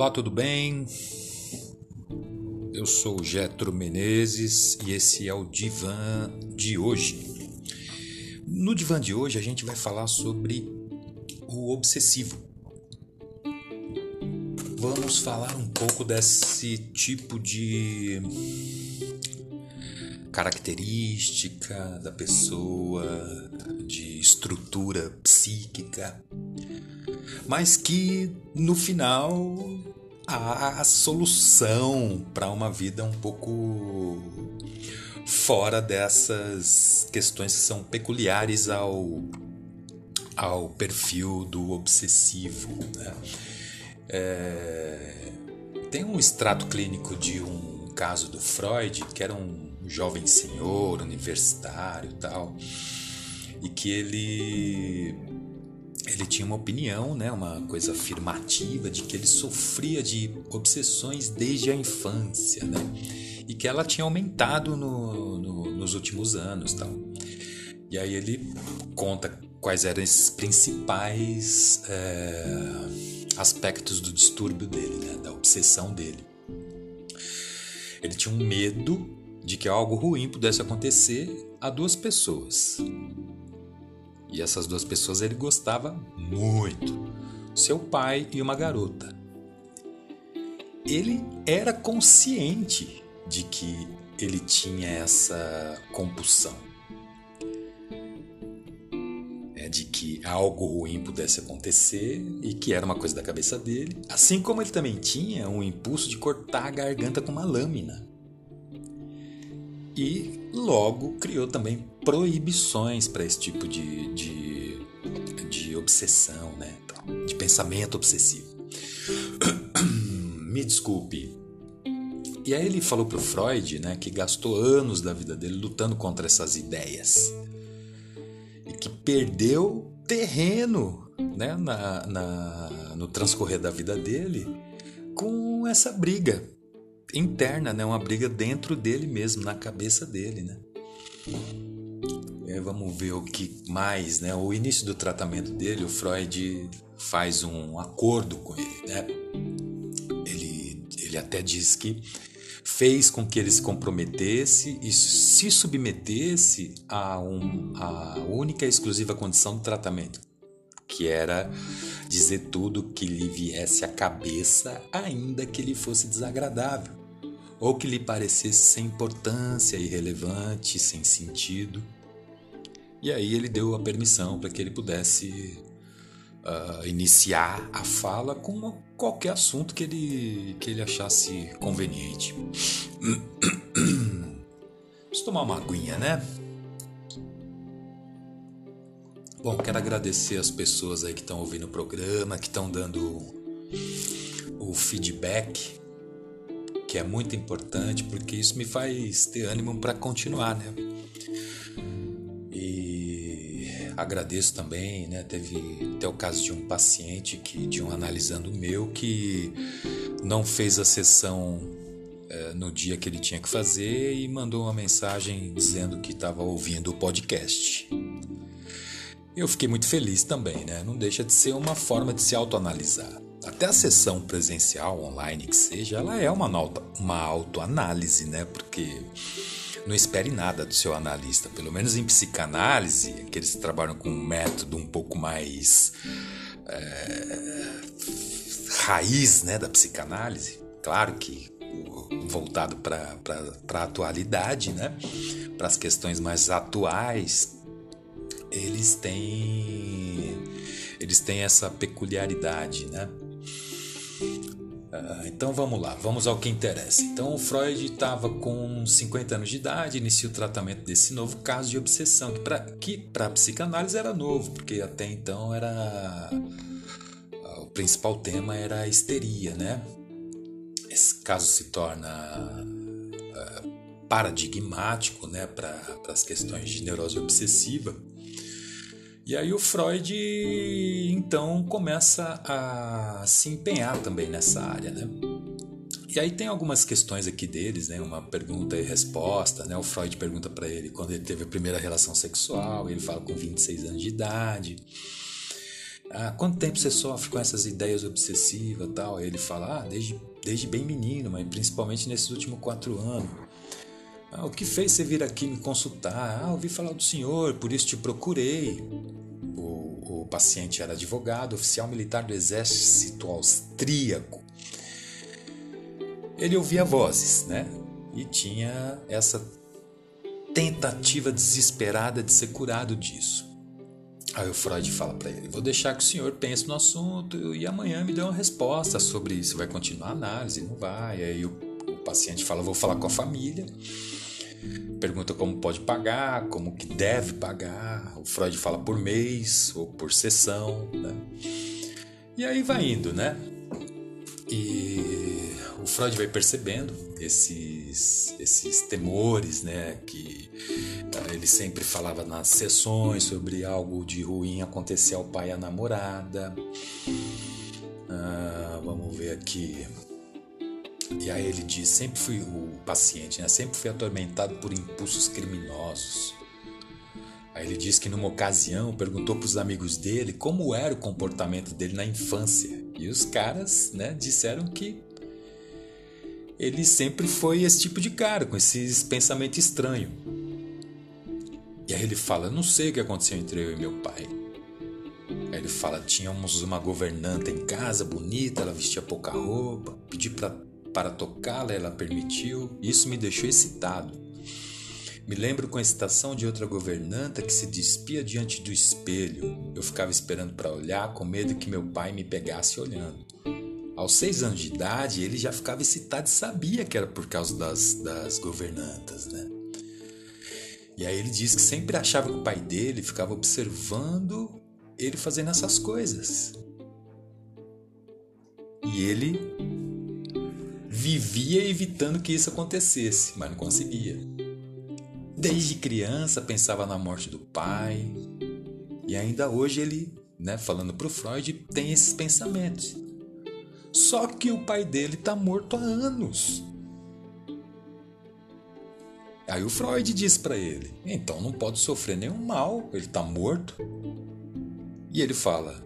Olá, tudo bem? Eu sou Getro Menezes e esse é o Divã de hoje. No Divã de hoje a gente vai falar sobre o obsessivo. Vamos falar um pouco desse tipo de característica da pessoa, de estrutura psíquica, mas que no final a solução para uma vida um pouco fora dessas questões que são peculiares ao, ao perfil do obsessivo. Né? É, tem um extrato clínico de um caso do Freud, que era um jovem senhor universitário tal, e que ele ele tinha uma opinião, né, uma coisa afirmativa de que ele sofria de obsessões desde a infância, né, e que ela tinha aumentado no, no, nos últimos anos, tal. E aí ele conta quais eram esses principais é, aspectos do distúrbio dele, né, da obsessão dele. Ele tinha um medo de que algo ruim pudesse acontecer a duas pessoas. E essas duas pessoas ele gostava muito: seu pai e uma garota. Ele era consciente de que ele tinha essa compulsão. É de que algo ruim pudesse acontecer e que era uma coisa da cabeça dele. Assim como ele também tinha um impulso de cortar a garganta com uma lâmina e logo criou também proibições para esse tipo de, de, de obsessão, né? de pensamento obsessivo. Me desculpe. E aí ele falou para o Freud né, que gastou anos da vida dele lutando contra essas ideias e que perdeu terreno né, na, na, no transcorrer da vida dele com essa briga interna, né? Uma briga dentro dele mesmo, na cabeça dele, né? vamos ver o que mais, né? O início do tratamento dele, o Freud faz um acordo com ele, né? Ele, ele até diz que fez com que ele se comprometesse e se submetesse a, um, a única e exclusiva condição do tratamento, que era dizer tudo que lhe viesse à cabeça, ainda que lhe fosse desagradável ou que lhe parecesse sem importância, irrelevante, sem sentido. E aí ele deu a permissão para que ele pudesse uh, iniciar a fala com qualquer assunto que ele, que ele achasse conveniente. Vamos tomar uma aguinha, né? Bom, quero agradecer as pessoas aí que estão ouvindo o programa, que estão dando o feedback que é muito importante porque isso me faz ter ânimo para continuar, né? E agradeço também, né? Teve até o caso de um paciente que de um analisando meu que não fez a sessão é, no dia que ele tinha que fazer e mandou uma mensagem dizendo que estava ouvindo o podcast. Eu fiquei muito feliz também, né? Não deixa de ser uma forma de se autoanalisar. Até a sessão presencial, online que seja, ela é uma, uma autoanálise, né? Porque não espere nada do seu analista. Pelo menos em psicanálise, aqueles que trabalham com um método um pouco mais é, raiz né, da psicanálise. Claro que voltado para a atualidade, né? para as questões mais atuais, eles têm, eles têm essa peculiaridade. Né? Uh, então vamos lá, vamos ao que interessa. Então Freud estava com 50 anos de idade, iniciou o tratamento desse novo caso de obsessão, que para a psicanálise era novo, porque até então era uh, o principal tema era a histeria, né? Esse caso se torna uh, paradigmático, né, para as questões de neurose obsessiva e aí o Freud então começa a se empenhar também nessa área, né? E aí tem algumas questões aqui deles, né? Uma pergunta e resposta, né? O Freud pergunta para ele quando ele teve a primeira relação sexual, ele fala com 26 anos de idade. Ah, quanto tempo você sofre com essas ideias obsessivas tal? Aí ele fala, ah, desde, desde bem menino, mas principalmente nesses últimos quatro anos. Ah, o que fez você vir aqui me consultar? Ah, ouvi falar do senhor, por isso te procurei. O, o paciente era advogado, oficial militar do exército austríaco. Ele ouvia vozes, né? E tinha essa tentativa desesperada de ser curado disso. Aí o Freud fala para ele: Vou deixar que o senhor pense no assunto e amanhã me dê uma resposta sobre isso. Vai continuar a análise? Não vai. Aí o, o paciente fala: Vou falar com a família. Pergunta como pode pagar, como que deve pagar. O Freud fala por mês ou por sessão, né? E aí vai indo, né? E o Freud vai percebendo esses, esses temores, né? Que ah, ele sempre falava nas sessões sobre algo de ruim acontecer ao pai e à namorada. Ah, vamos ver aqui. E aí ele diz: sempre fui o paciente, né? Sempre fui atormentado por impulsos criminosos. Aí ele diz que numa ocasião perguntou para os amigos dele como era o comportamento dele na infância. E os caras, né, disseram que ele sempre foi esse tipo de cara, com esses pensamentos estranhos. E aí ele fala: Não sei o que aconteceu entre eu e meu pai. Aí ele fala: Tínhamos uma governanta em casa, bonita, ela vestia pouca roupa, pedi pra, para tocá-la, ela permitiu. Isso me deixou excitado. Me lembro com a excitação de outra governanta que se despia diante do espelho. Eu ficava esperando para olhar, com medo que meu pai me pegasse olhando. Aos seis anos de idade, ele já ficava excitado e sabia que era por causa das, das governantas, né? E aí ele diz que sempre achava que o pai dele ficava observando ele fazendo essas coisas. E ele vivia evitando que isso acontecesse, mas não conseguia. Desde criança pensava na morte do pai. E ainda hoje ele, né, falando para o Freud, tem esses pensamentos. Só que o pai dele está morto há anos. Aí o Freud diz para ele: então não pode sofrer nenhum mal, ele está morto. E ele fala: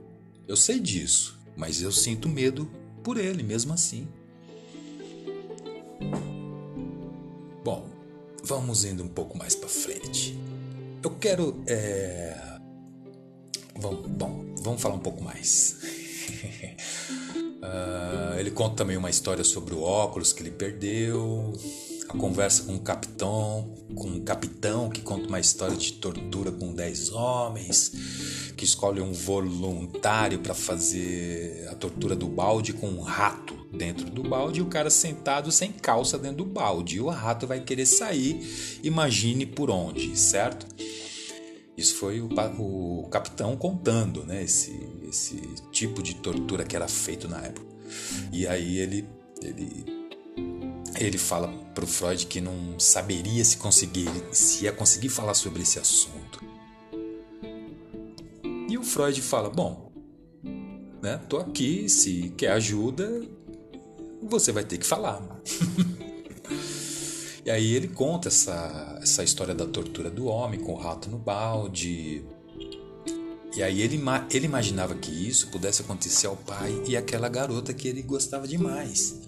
eu sei disso, mas eu sinto medo por ele mesmo assim. Bom, vamos indo um pouco mais para frente. Eu quero. É... Vamos, bom, vamos falar um pouco mais. Uh, ele conta também uma história sobre o óculos que ele perdeu, a conversa com o capitão, com um capitão que conta uma história de tortura com 10 homens, que escolhe um voluntário para fazer a tortura do balde com um rato dentro do balde e o cara sentado sem calça dentro do balde. E o rato vai querer sair, imagine por onde, certo? Isso foi o, o capitão contando, né? Esse, esse tipo de tortura que era feito na época. E aí ele ele ele fala para o Freud que não saberia se conseguir se ia conseguir falar sobre esse assunto. E o Freud fala: "Bom, né? Tô aqui, se quer ajuda, você vai ter que falar". e aí ele conta essa essa história da tortura do homem com o rato no balde, e aí ele, ele imaginava que isso pudesse acontecer ao pai e àquela garota que ele gostava demais.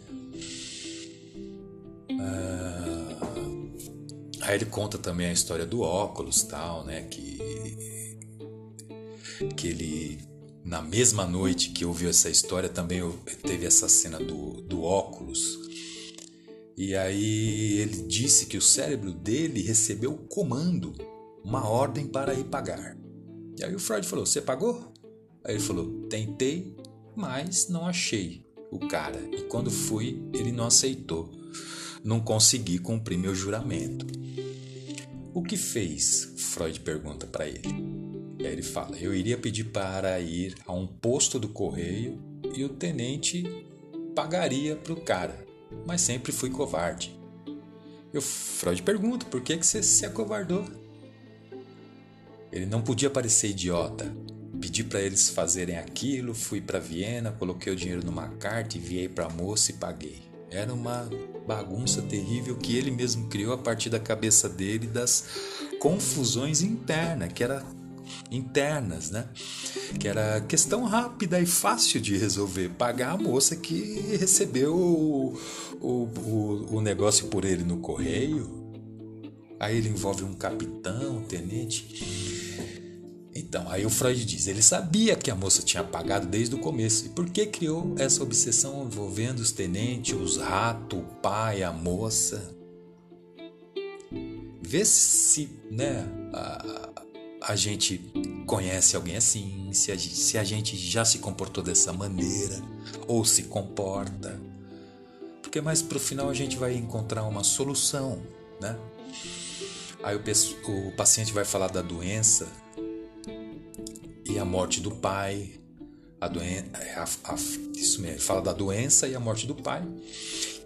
Ah, aí ele conta também a história do óculos, tal, né? Que, que ele, na mesma noite que ouviu essa história, também teve essa cena do, do óculos. E aí ele disse que o cérebro dele recebeu o comando, uma ordem para ir pagar. E aí o Freud falou: Você pagou? Aí ele falou: Tentei, mas não achei o cara. E quando fui, ele não aceitou. Não consegui cumprir meu juramento. O que fez? Freud pergunta para ele. E aí ele fala: Eu iria pedir para ir a um posto do correio e o tenente pagaria para o cara, mas sempre fui covarde. E o Freud pergunta: Por que, que você se acovardou? Ele não podia parecer idiota. Pedi para eles fazerem aquilo, fui para Viena, coloquei o dinheiro numa carta, enviei para a moça e paguei. Era uma bagunça terrível que ele mesmo criou a partir da cabeça dele das confusões internas, que era internas, né? Que era questão rápida e fácil de resolver. Pagar a moça que recebeu o, o, o, negócio por ele no correio. Aí ele envolve um capitão, um tenente. Então, aí o Freud diz, ele sabia que a moça tinha pagado desde o começo. E por que criou essa obsessão envolvendo os tenentes, os ratos, o pai, a moça? Vê se, né, a, a gente conhece alguém assim, se a, se a gente já se comportou dessa maneira ou se comporta. Porque mais pro final a gente vai encontrar uma solução, né? Aí o, o paciente vai falar da doença e a morte do pai, a doença, isso mesmo, ele fala da doença e a morte do pai,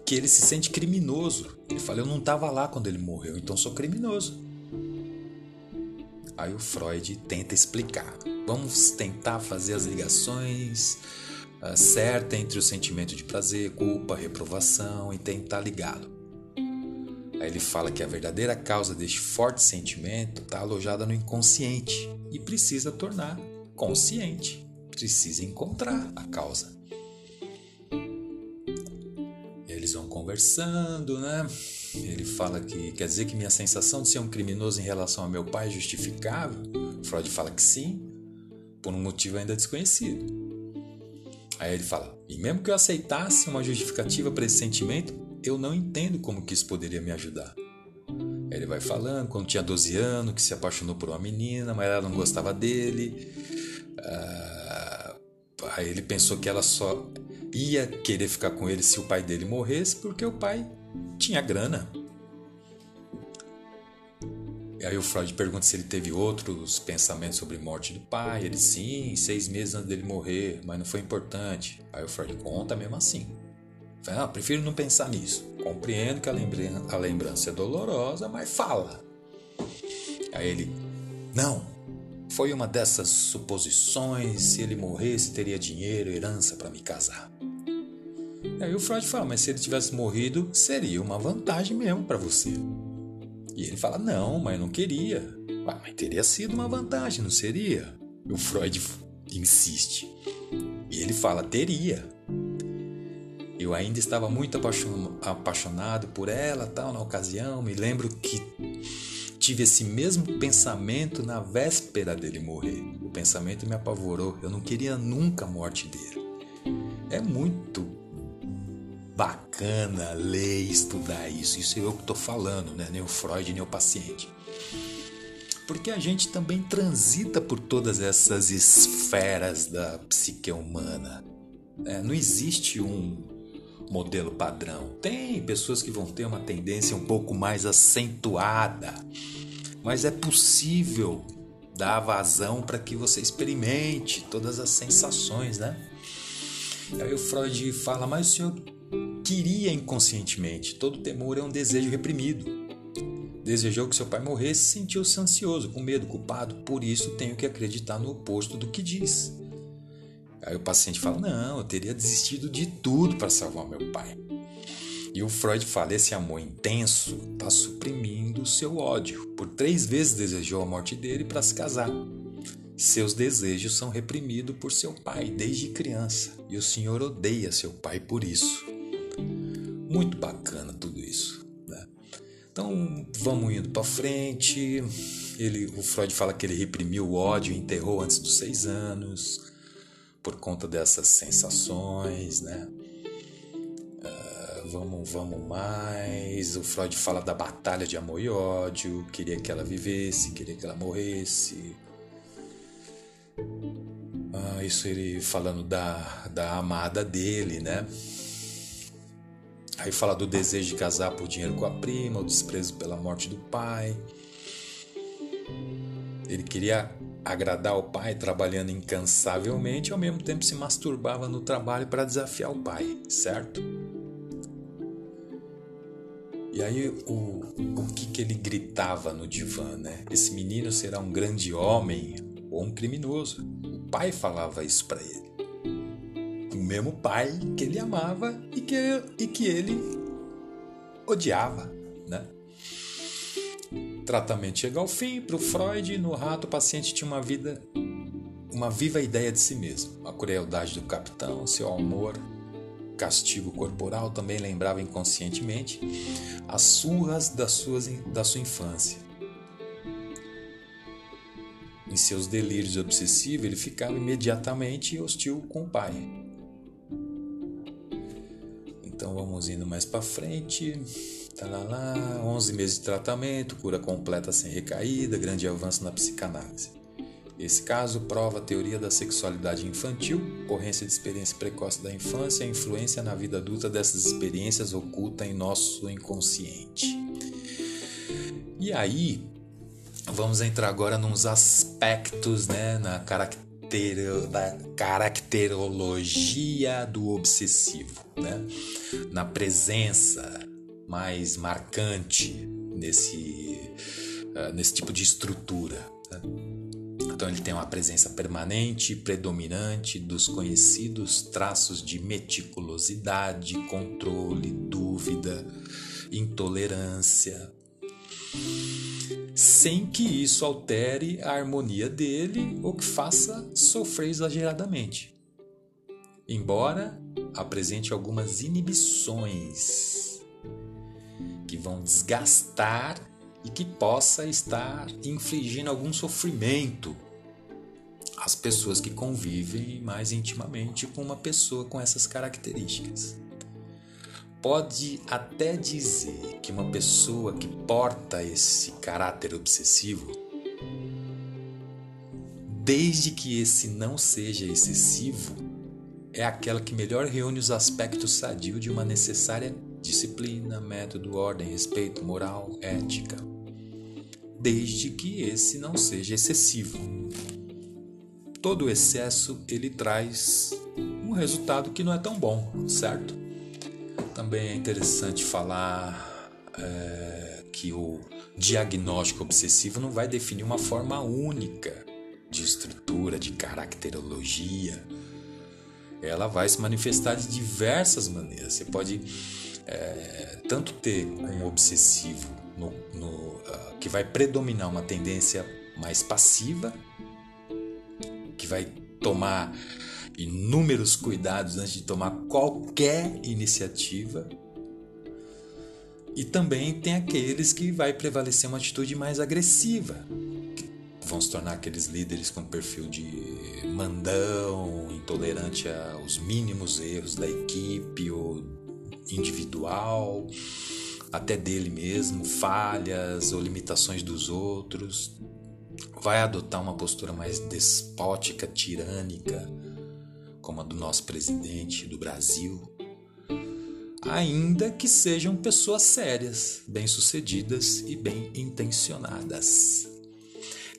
que ele se sente criminoso. Ele fala: Eu não estava lá quando ele morreu, então sou criminoso. Aí o Freud tenta explicar. Vamos tentar fazer as ligações uh, certas entre o sentimento de prazer, culpa, reprovação e tentar ligá-lo. Aí ele fala que a verdadeira causa deste forte sentimento está alojada no inconsciente e precisa tornar consciente. Precisa encontrar a causa. Eles vão conversando, né? Ele fala que quer dizer que minha sensação de ser um criminoso em relação ao meu pai é justificável. Freud fala que sim, por um motivo ainda desconhecido. Aí ele fala: e mesmo que eu aceitasse uma justificativa para esse sentimento, eu não entendo como que isso poderia me ajudar. Aí ele vai falando, quando tinha 12 anos, que se apaixonou por uma menina, mas ela não gostava dele. Ah, aí ele pensou que ela só ia querer ficar com ele se o pai dele morresse, porque o pai tinha grana. Aí o Freud pergunta se ele teve outros pensamentos sobre morte do pai. Ele sim, seis meses antes dele morrer, mas não foi importante. Aí o Freud conta mesmo assim. Fala, ah, prefiro não pensar nisso. Compreendo que a a lembrança é dolorosa, mas fala. Aí ele, não, foi uma dessas suposições, se ele morresse teria dinheiro, herança para me casar. E aí o Freud fala, mas se ele tivesse morrido, seria uma vantagem mesmo para você. E ele fala, não, mas eu não queria. Ah, mas teria sido uma vantagem, não seria? E o Freud insiste. E ele fala, teria. Eu ainda estava muito apaixonado por ela, tal, na ocasião. Me lembro que tive esse mesmo pensamento na véspera dele morrer. O pensamento me apavorou. Eu não queria nunca a morte dele. É muito bacana ler e estudar isso. Isso é eu que estou falando, né? nem o Freud, nem o paciente. Porque a gente também transita por todas essas esferas da psique humana. É, não existe um modelo padrão. Tem pessoas que vão ter uma tendência um pouco mais acentuada, mas é possível dar vazão para que você experimente todas as sensações, né? E aí o Freud fala, mas o senhor queria inconscientemente, todo temor é um desejo reprimido. Desejou que seu pai morresse, sentiu-se ansioso, com medo, culpado, por isso tenho que acreditar no oposto do que diz. Aí o paciente fala: Não, eu teria desistido de tudo para salvar meu pai. E o Freud fala: Esse amor intenso está suprimindo o seu ódio. Por três vezes desejou a morte dele para se casar. Seus desejos são reprimidos por seu pai desde criança e o senhor odeia seu pai por isso. Muito bacana tudo isso. Né? Então vamos indo para frente. Ele, o Freud fala que ele reprimiu o ódio enterrou antes dos seis anos por conta dessas sensações, né? Uh, vamos, vamos mais. O Freud fala da batalha de amor e ódio, queria que ela vivesse, queria que ela morresse. Uh, isso ele falando da, da amada dele, né? Aí fala do desejo de casar por dinheiro com a prima, o desprezo pela morte do pai. Ele queria agradar o pai trabalhando incansavelmente e ao mesmo tempo se masturbava no trabalho para desafiar o pai, certo? E aí o, o que, que ele gritava no divã, né? Esse menino será um grande homem ou um criminoso. O pai falava isso para ele. O mesmo pai que ele amava e que, e que ele odiava? Tratamento chega ao fim, para o Freud, no rato, o paciente tinha uma vida, uma viva ideia de si mesmo. A crueldade do capitão, seu amor, castigo corporal também lembrava inconscientemente as surras das suas, da sua infância. Em seus delírios obsessivos, ele ficava imediatamente hostil com o pai. Então vamos indo mais para frente. Talalá, 11 meses de tratamento, cura completa sem recaída, grande avanço na psicanálise. Esse caso prova a teoria da sexualidade infantil, ocorrência de experiência precoce da infância e a influência na vida adulta dessas experiências oculta em nosso inconsciente. E aí, vamos entrar agora nos aspectos, né, na característica da caracterologia do obsessivo, né? na presença mais marcante nesse, uh, nesse tipo de estrutura. Né? Então ele tem uma presença permanente, predominante dos conhecidos traços de meticulosidade, controle, dúvida, intolerância, sem que isso altere a harmonia dele ou que faça sofrer exageradamente. Embora apresente algumas inibições que vão desgastar e que possa estar infligindo algum sofrimento às pessoas que convivem mais intimamente com uma pessoa com essas características pode até dizer que uma pessoa que porta esse caráter obsessivo, desde que esse não seja excessivo, é aquela que melhor reúne os aspectos sadios de uma necessária disciplina, método, ordem, respeito, moral, ética, desde que esse não seja excessivo. Todo excesso ele traz um resultado que não é tão bom, certo? Também é interessante falar é, que o diagnóstico obsessivo não vai definir uma forma única de estrutura, de caracterologia. Ela vai se manifestar de diversas maneiras. Você pode é, tanto ter um obsessivo no, no, uh, que vai predominar uma tendência mais passiva, que vai tomar inúmeros cuidados antes de tomar qualquer iniciativa. E também tem aqueles que vai prevalecer uma atitude mais agressiva, que vão se tornar aqueles líderes com perfil de mandão, intolerante aos mínimos erros da equipe ou individual, até dele mesmo, falhas ou limitações dos outros. Vai adotar uma postura mais despótica, tirânica, como a do nosso presidente do Brasil, ainda que sejam pessoas sérias, bem-sucedidas e bem intencionadas.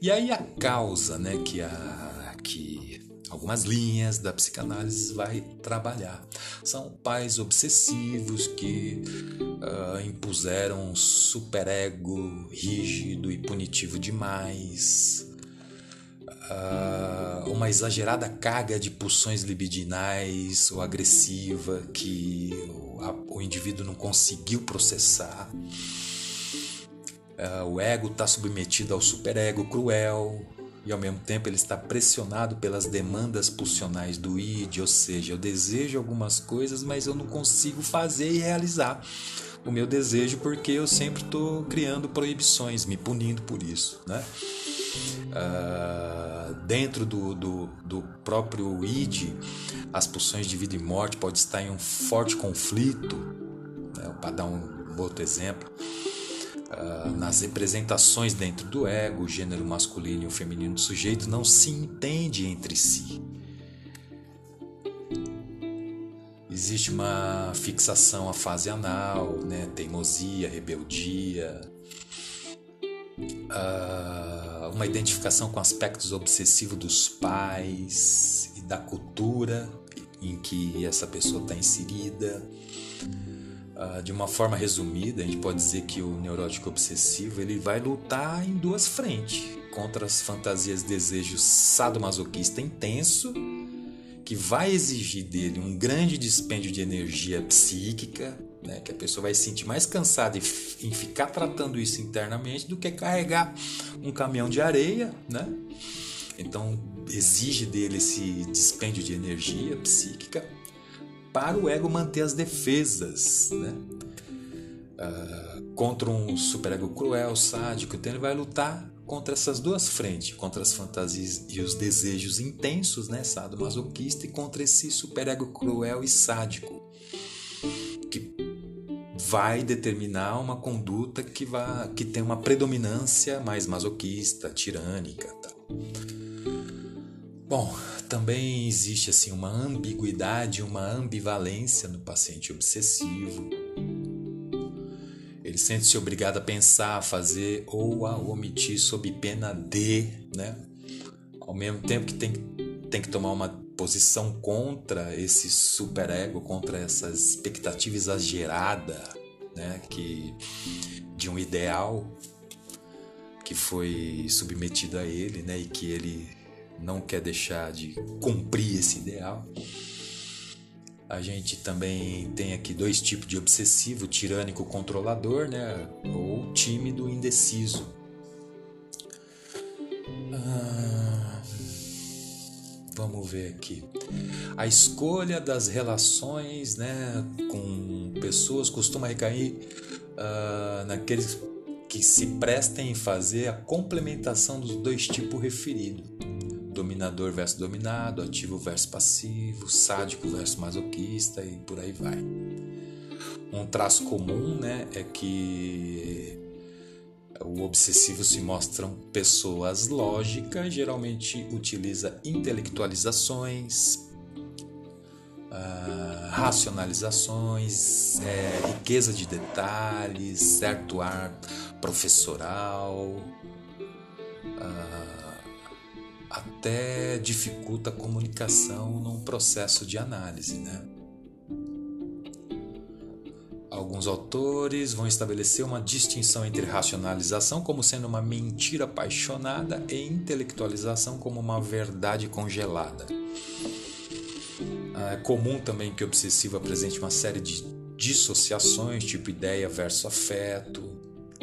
E aí a causa, né, que a que algumas linhas da psicanálise vai trabalhar são pais obsessivos que uh, impuseram um superego rígido e punitivo demais uh, uma exagerada carga de pulsões libidinais ou agressiva que o, a, o indivíduo não conseguiu processar. Uh, o ego está submetido ao superego cruel e ao mesmo tempo ele está pressionado pelas demandas pulsionais do id, ou seja, eu desejo algumas coisas, mas eu não consigo fazer e realizar o meu desejo porque eu sempre estou criando proibições, me punindo por isso, né? Uh, dentro do, do, do, próprio id, as pulsões de vida e morte podem estar em um forte conflito, né? para dar um outro exemplo. Uh, nas representações dentro do ego, o gênero masculino e o feminino do sujeito não se entende entre si. Existe uma fixação à fase anal, né? teimosia, rebeldia, uh, uma identificação com aspectos obsessivos dos pais e da cultura em que essa pessoa está inserida. Uh, de uma forma resumida, a gente pode dizer que o neurótico obsessivo ele vai lutar em duas frentes contra as fantasias, desejos sadomasoquista intenso que vai exigir dele um grande dispêndio de energia psíquica, né? Que a pessoa vai se sentir mais cansada em ficar tratando isso internamente do que carregar um caminhão de areia, né? Então exige dele esse dispêndio de energia psíquica para o ego manter as defesas, né? Uh, contra um superego cruel, sádico, então ele vai lutar contra essas duas frentes, contra as fantasias e os desejos intensos, né, sadomasoquista, e contra esse superego cruel e sádico, que vai determinar uma conduta que, vai, que tem uma predominância mais masoquista, tirânica. Tal. Bom, também existe assim uma ambiguidade, uma ambivalência no paciente obsessivo. Ele sente-se obrigado a pensar, a fazer ou a omitir sob pena de, né? Ao mesmo tempo que tem, tem que tomar uma posição contra esse superego, contra essa expectativa exagerada, né? Que de um ideal que foi submetido a ele, né? E que ele não quer deixar de cumprir esse ideal. A gente também tem aqui dois tipos de obsessivo: tirânico controlador, né? Ou tímido indeciso. Ah, vamos ver aqui. A escolha das relações, né, com pessoas costuma recair uh, naqueles que se prestem em fazer a complementação dos dois tipos referidos dominador versus dominado, ativo versus passivo, sádico versus masoquista e por aí vai. Um traço comum né, é que o obsessivo se mostram pessoas lógicas, geralmente utiliza intelectualizações, uh, racionalizações, é, riqueza de detalhes, certo ar professoral. Uh, até dificulta a comunicação num processo de análise, né? Alguns autores vão estabelecer uma distinção entre racionalização como sendo uma mentira apaixonada e intelectualização como uma verdade congelada. É comum também que o obsessivo apresente uma série de dissociações, tipo ideia versus afeto,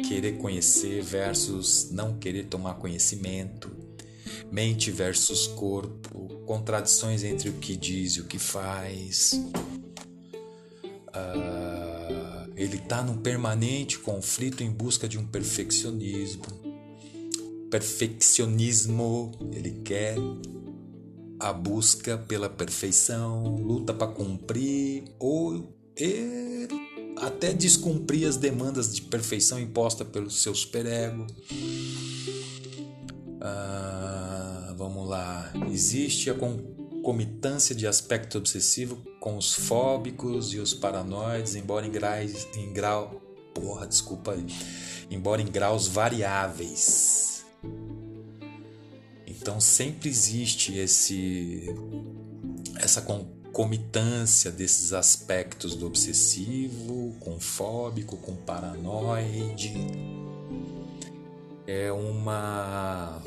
querer conhecer versus não querer tomar conhecimento, mente versus corpo, contradições entre o que diz e o que faz. Uh, ele está num permanente conflito em busca de um perfeccionismo. Perfeccionismo, ele quer a busca pela perfeição, luta para cumprir ou e até descumprir as demandas de perfeição impostas pelo seu superego. Ah, vamos lá. Existe a concomitância de aspecto obsessivo com os fóbicos e os paranoides, embora em, graus, em grau. Porra, desculpa aí. Embora em graus variáveis. Então sempre existe esse essa concomitância desses aspectos do obsessivo com fóbico, com paranoide é uma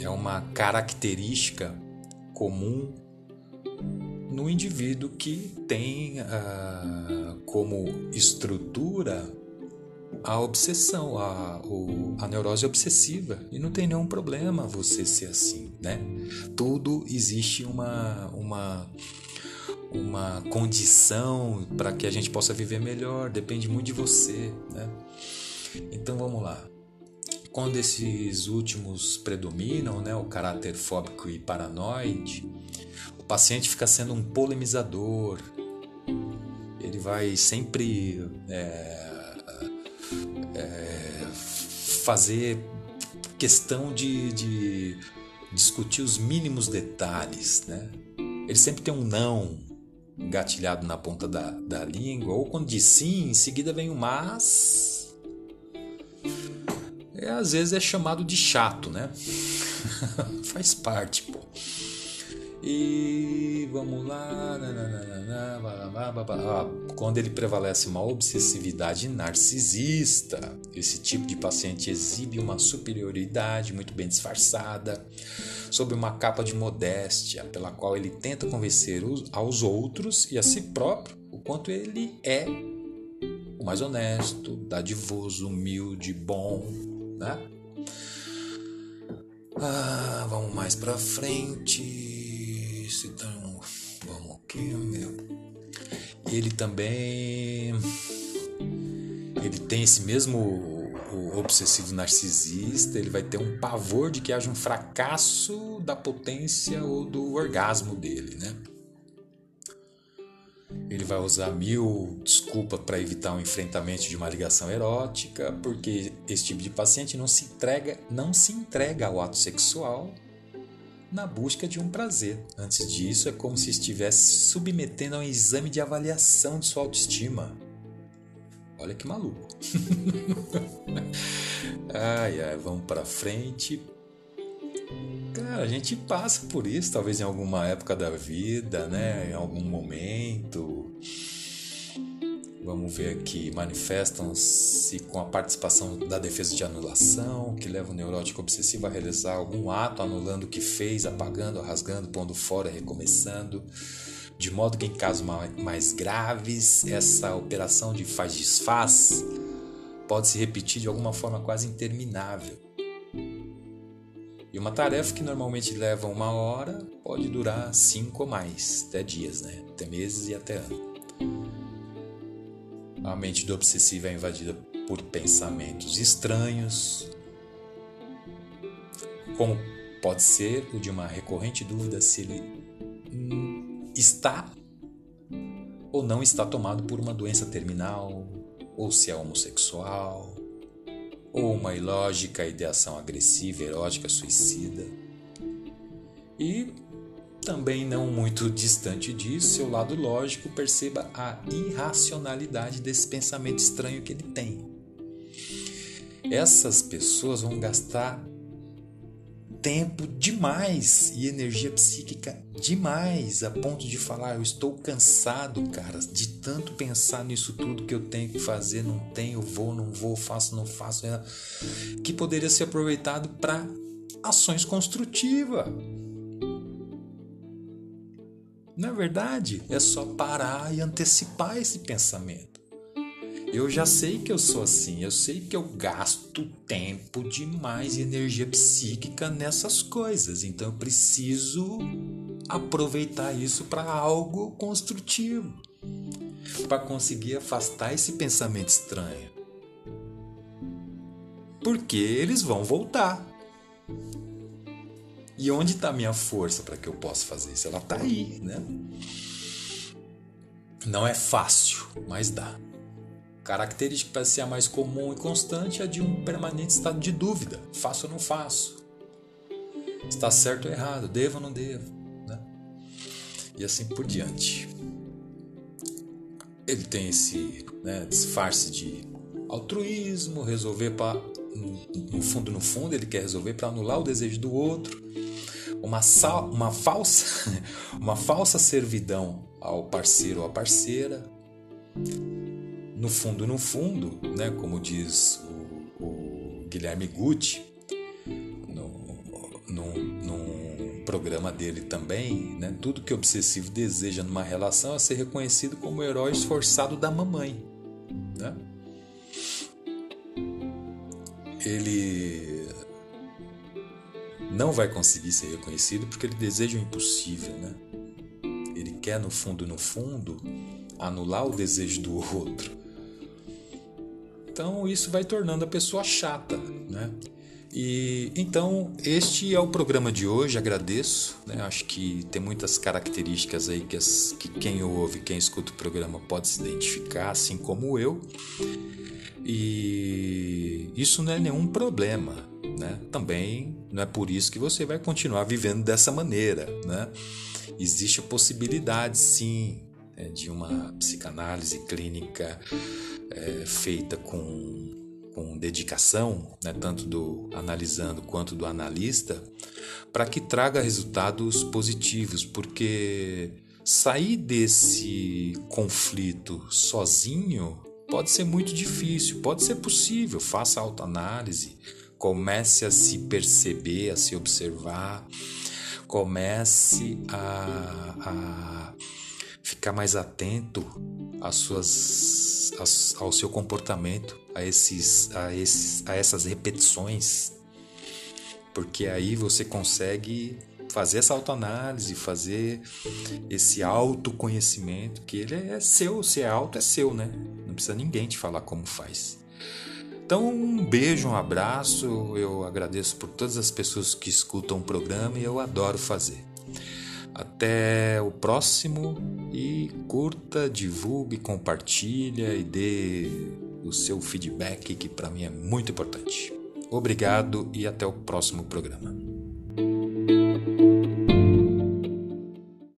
é uma característica comum no indivíduo que tem uh, como estrutura a obsessão, a, o, a neurose obsessiva. E não tem nenhum problema você ser assim, né? Tudo existe uma, uma, uma condição para que a gente possa viver melhor, depende muito de você, né? Então vamos lá. Quando esses últimos predominam, né, o caráter fóbico e paranoide, o paciente fica sendo um polemizador. Ele vai sempre é, é, fazer questão de, de discutir os mínimos detalhes, né? Ele sempre tem um não engatilhado na ponta da, da língua, ou quando diz sim, em seguida vem o mas é, às vezes é chamado de chato, né? Faz parte, pô. E vamos lá. Quando ele prevalece uma obsessividade narcisista, esse tipo de paciente exibe uma superioridade muito bem disfarçada, sob uma capa de modéstia, pela qual ele tenta convencer aos outros e a si próprio o quanto ele é o mais honesto, dadivoso, humilde, bom, né? Ah, vamos mais pra frente. Então, vamos aqui, meu. Ele também. Ele tem esse mesmo obsessivo narcisista, ele vai ter um pavor de que haja um fracasso da potência ou do orgasmo dele, né? Ele vai usar mil desculpas para evitar um enfrentamento de uma ligação erótica, porque esse tipo de paciente não se entrega, não se entrega ao ato sexual na busca de um prazer. Antes disso, é como se estivesse submetendo a um exame de avaliação de sua autoestima. Olha que maluco. ai, ai, vamos para frente. Cara, a gente passa por isso, talvez em alguma época da vida, né? Em algum momento. Vamos ver aqui, manifestam-se com a participação da defesa de anulação, que leva o neurótico obsessivo a realizar algum ato anulando o que fez, apagando, rasgando, pondo fora, recomeçando. De modo que em casos mais graves, essa operação de faz-desfaz pode se repetir de alguma forma quase interminável. E uma tarefa que normalmente leva uma hora pode durar cinco ou mais, até dias, né? até meses e até anos. A mente do obsessivo é invadida por pensamentos estranhos, como pode ser o de uma recorrente dúvida se ele está ou não está tomado por uma doença terminal, ou se é homossexual, ou uma ilógica ideação agressiva, erótica, suicida. E também não muito distante disso, seu lado lógico perceba a irracionalidade desse pensamento estranho que ele tem. Essas pessoas vão gastar tempo demais e energia psíquica demais a ponto de falar eu estou cansado, cara, de tanto pensar nisso tudo que eu tenho que fazer, não tenho, vou, não vou, faço, não faço, é, que poderia ser aproveitado para ações construtivas. Na é verdade, é só parar e antecipar esse pensamento. Eu já sei que eu sou assim, eu sei que eu gasto tempo demais e energia psíquica nessas coisas, então eu preciso aproveitar isso para algo construtivo, para conseguir afastar esse pensamento estranho. Porque eles vão voltar. E onde está a minha força para que eu possa fazer isso? Ela está aí, né? Não é fácil, mas dá. Característica para ser a mais comum e constante é a de um permanente estado de dúvida: faço ou não faço? Está certo ou errado? Devo ou não devo? Né? E assim por diante. Ele tem esse né, disfarce de altruísmo, resolver para. No fundo, no fundo, ele quer resolver para anular o desejo do outro. Uma, sal, uma, falsa, uma falsa servidão ao parceiro ou à parceira no fundo, no fundo, né, como diz o, o Guilherme Gucci, num programa dele também, né, tudo que o obsessivo deseja numa relação é ser reconhecido como o herói esforçado da mamãe. Né? Ele não vai conseguir ser reconhecido porque ele deseja o impossível, né? Ele quer no fundo, no fundo, anular o desejo do outro. Então isso vai tornando a pessoa chata, né? E então este é o programa de hoje. Agradeço, né? Acho que tem muitas características aí que, as, que quem ouve, quem escuta o programa pode se identificar, assim como eu. E isso não é nenhum problema, né? Também não é por isso que você vai continuar vivendo dessa maneira, né? Existe a possibilidade, sim, né, de uma psicanálise clínica é, feita com, com dedicação, né, tanto do analisando quanto do analista, para que traga resultados positivos, porque sair desse conflito sozinho pode ser muito difícil, pode ser possível. Faça autoanálise, comece a se perceber, a se observar, comece a, a ficar mais atento suas ao seu comportamento, a, esses, a, esses, a essas repetições, porque aí você consegue fazer essa autoanálise, fazer esse autoconhecimento, que ele é seu, se é auto é seu, né? Não precisa ninguém te falar como faz. Então, um beijo, um abraço. Eu agradeço por todas as pessoas que escutam o programa e eu adoro fazer. Até o próximo e curta, divulgue, compartilha e dê o seu feedback que para mim é muito importante. Obrigado e até o próximo programa.